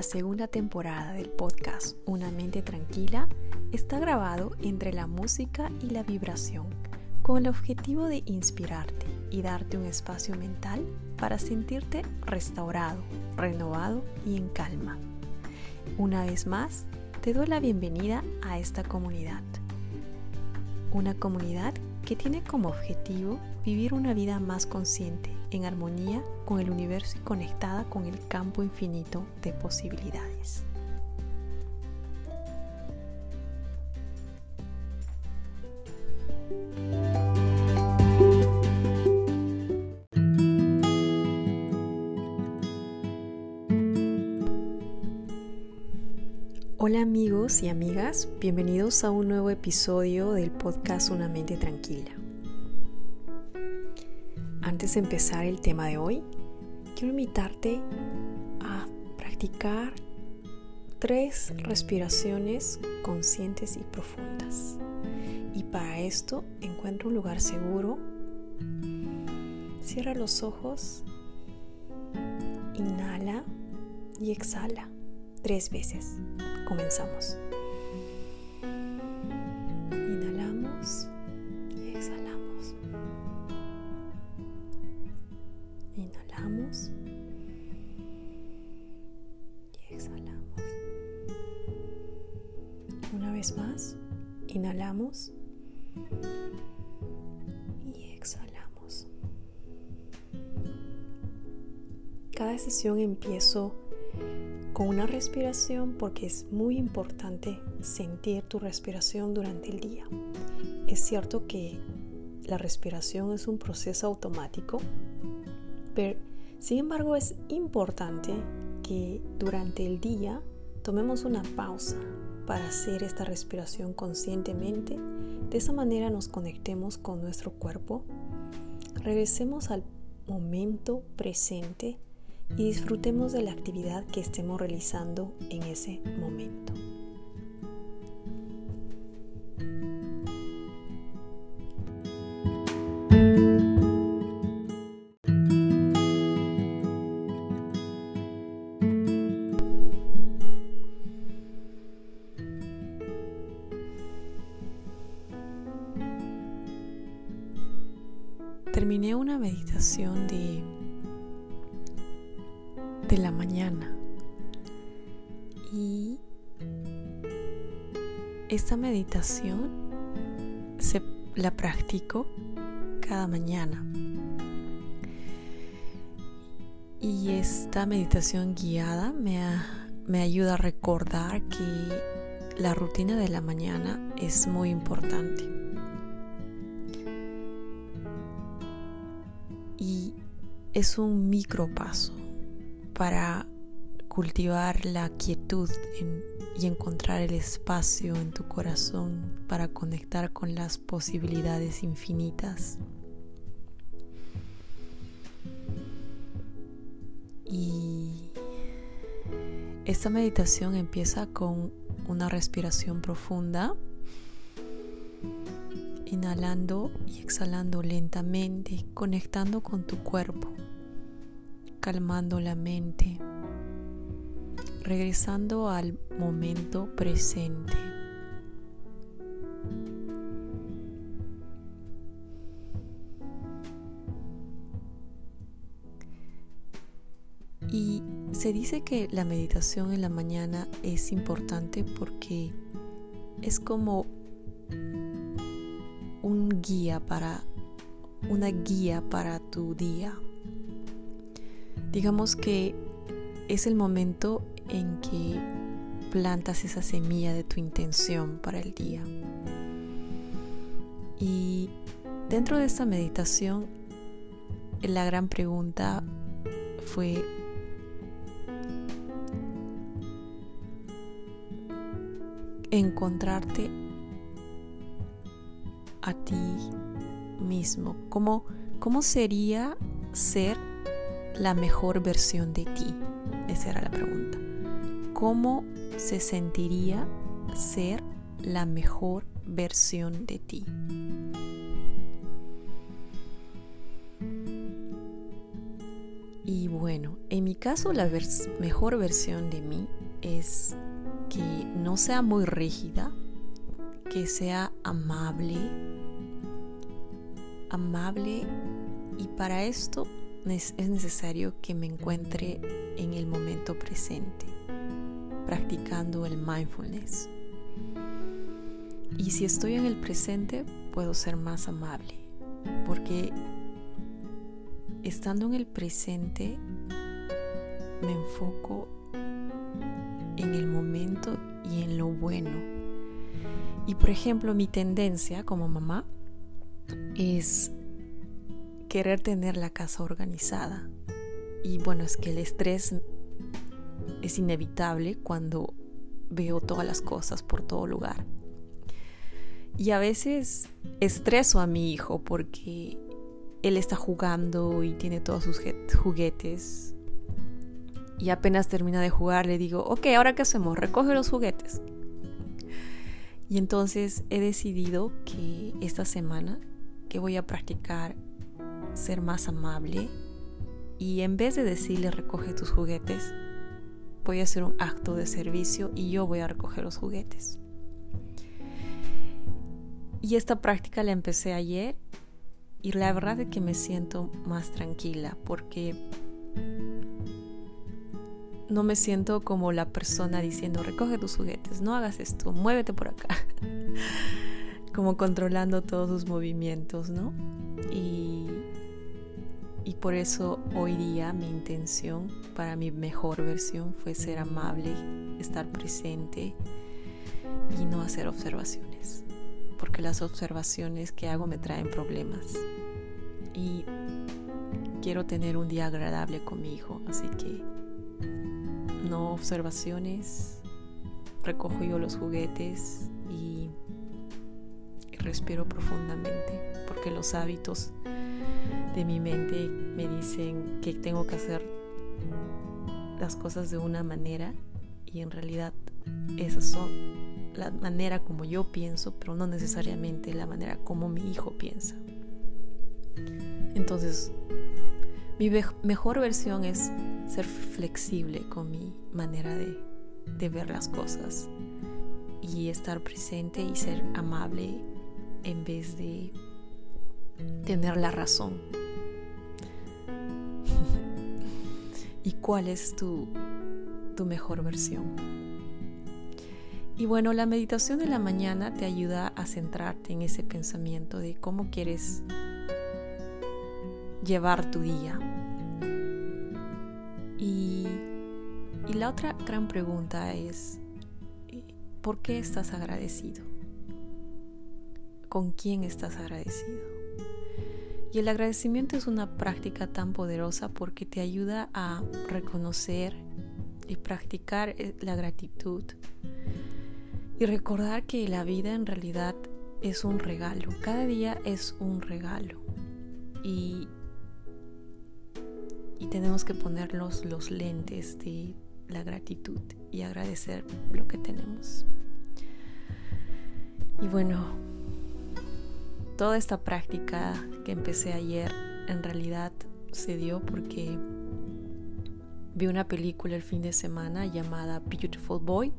la segunda temporada del podcast Una mente tranquila está grabado entre la música y la vibración, con el objetivo de inspirarte y darte un espacio mental para sentirte restaurado, renovado y en calma. Una vez más, te doy la bienvenida a esta comunidad. Una comunidad que tiene como objetivo vivir una vida más consciente, en armonía con el universo y conectada con el campo infinito de posibilidades. Hola amigos y amigas, bienvenidos a un nuevo episodio del podcast Una mente tranquila. Antes de empezar el tema de hoy, quiero invitarte a practicar tres respiraciones conscientes y profundas. Y para esto encuentra un lugar seguro. Cierra los ojos. Inhala y exhala tres veces. Comenzamos. Cada sesión empiezo con una respiración porque es muy importante sentir tu respiración durante el día. Es cierto que la respiración es un proceso automático, pero sin embargo es importante que durante el día tomemos una pausa para hacer esta respiración conscientemente. De esa manera nos conectemos con nuestro cuerpo, regresemos al momento presente y disfrutemos de la actividad que estemos realizando en ese momento. Terminé una meditación de de la mañana. Y esta meditación se la practico cada mañana. Y esta meditación guiada me, me ayuda a recordar que la rutina de la mañana es muy importante. Y es un micro paso para cultivar la quietud y encontrar el espacio en tu corazón para conectar con las posibilidades infinitas. Y esta meditación empieza con una respiración profunda, inhalando y exhalando lentamente, conectando con tu cuerpo calmando la mente, regresando al momento presente. Y se dice que la meditación en la mañana es importante porque es como un guía para una guía para tu día. Digamos que es el momento en que plantas esa semilla de tu intención para el día. Y dentro de esta meditación, la gran pregunta fue, encontrarte a ti mismo. ¿Cómo, cómo sería ser la mejor versión de ti? Esa era la pregunta. ¿Cómo se sentiría ser la mejor versión de ti? Y bueno, en mi caso la mejor versión de mí es que no sea muy rígida, que sea amable, amable y para esto es necesario que me encuentre en el momento presente, practicando el mindfulness. Y si estoy en el presente, puedo ser más amable, porque estando en el presente, me enfoco en el momento y en lo bueno. Y por ejemplo, mi tendencia como mamá es querer tener la casa organizada. Y bueno, es que el estrés es inevitable cuando veo todas las cosas por todo lugar. Y a veces estreso a mi hijo porque él está jugando y tiene todos sus juguetes. Y apenas termina de jugar le digo, ok, ahora qué hacemos, recoge los juguetes. Y entonces he decidido que esta semana que voy a practicar ser más amable y en vez de decirle recoge tus juguetes, voy a hacer un acto de servicio y yo voy a recoger los juguetes. Y esta práctica la empecé ayer y la verdad es que me siento más tranquila porque no me siento como la persona diciendo recoge tus juguetes, no hagas esto, muévete por acá. como controlando todos sus movimientos, ¿no? Por eso hoy día mi intención para mi mejor versión fue ser amable, estar presente y no hacer observaciones. Porque las observaciones que hago me traen problemas. Y quiero tener un día agradable con mi hijo. Así que no observaciones. Recojo yo los juguetes y respiro profundamente. Porque los hábitos de mi mente me dicen que tengo que hacer las cosas de una manera y en realidad esas son la manera como yo pienso, pero no necesariamente la manera como mi hijo piensa. Entonces, mi mejor versión es ser flexible con mi manera de, de ver las cosas y estar presente y ser amable en vez de tener la razón. ¿Y cuál es tu, tu mejor versión? Y bueno, la meditación de la mañana te ayuda a centrarte en ese pensamiento de cómo quieres llevar tu día. Y, y la otra gran pregunta es, ¿por qué estás agradecido? ¿Con quién estás agradecido? Y el agradecimiento es una práctica tan poderosa porque te ayuda a reconocer y practicar eh, la gratitud y recordar que la vida en realidad es un regalo. Cada día es un regalo. Y, y tenemos que ponernos los lentes de la gratitud y agradecer lo que tenemos. Y bueno, toda esta práctica que empecé ayer en realidad se dio porque vi una película el fin de semana llamada Beautiful Boy.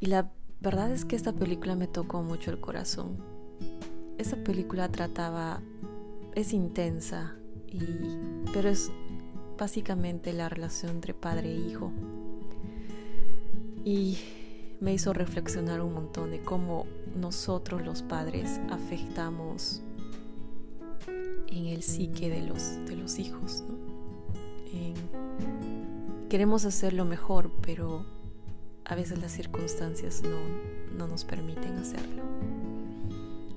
Y la verdad es que esta película me tocó mucho el corazón. Esa película trataba, es intensa, y, pero es básicamente la relación entre padre e hijo. Y me hizo reflexionar un montón de cómo nosotros los padres afectamos en el psique de los, de los hijos. queremos hacer lo mejor, pero a veces las circunstancias no, no nos permiten hacerlo.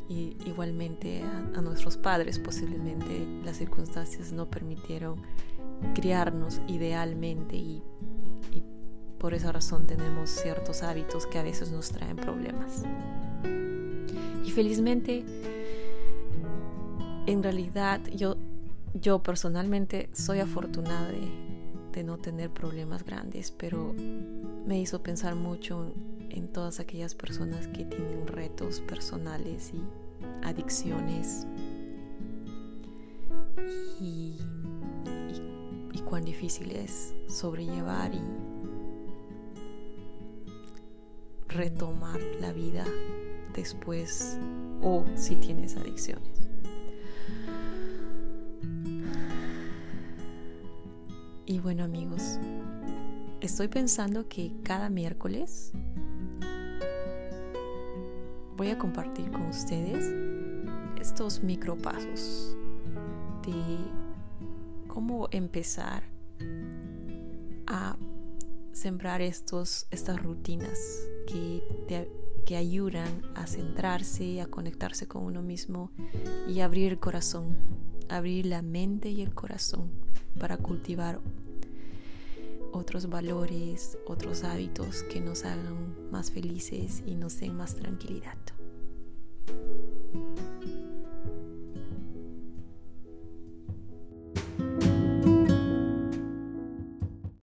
Y igualmente a, a nuestros padres posiblemente las circunstancias no permitieron criarnos idealmente y por esa razón tenemos ciertos hábitos que a veces nos traen problemas. Y felizmente, en realidad yo, yo personalmente soy afortunada de, no tener problemas grandes, pero me hizo pensar mucho en todas aquellas personas que tienen retos personales y adicciones. Y, cuán difícil es sobrellevar y retomar la vida después o si tienes adicciones. Y bueno amigos, estoy pensando que cada miércoles voy a compartir con ustedes estos micropasos de cómo empezar a sembrar estos, estas rutinas que, que ayudan a centrarse, a conectarse con uno mismo y abrir el corazón, abrir la mente y el corazón para cultivar otros valores, otros hábitos que nos hagan más felices y nos den más tranquilidad.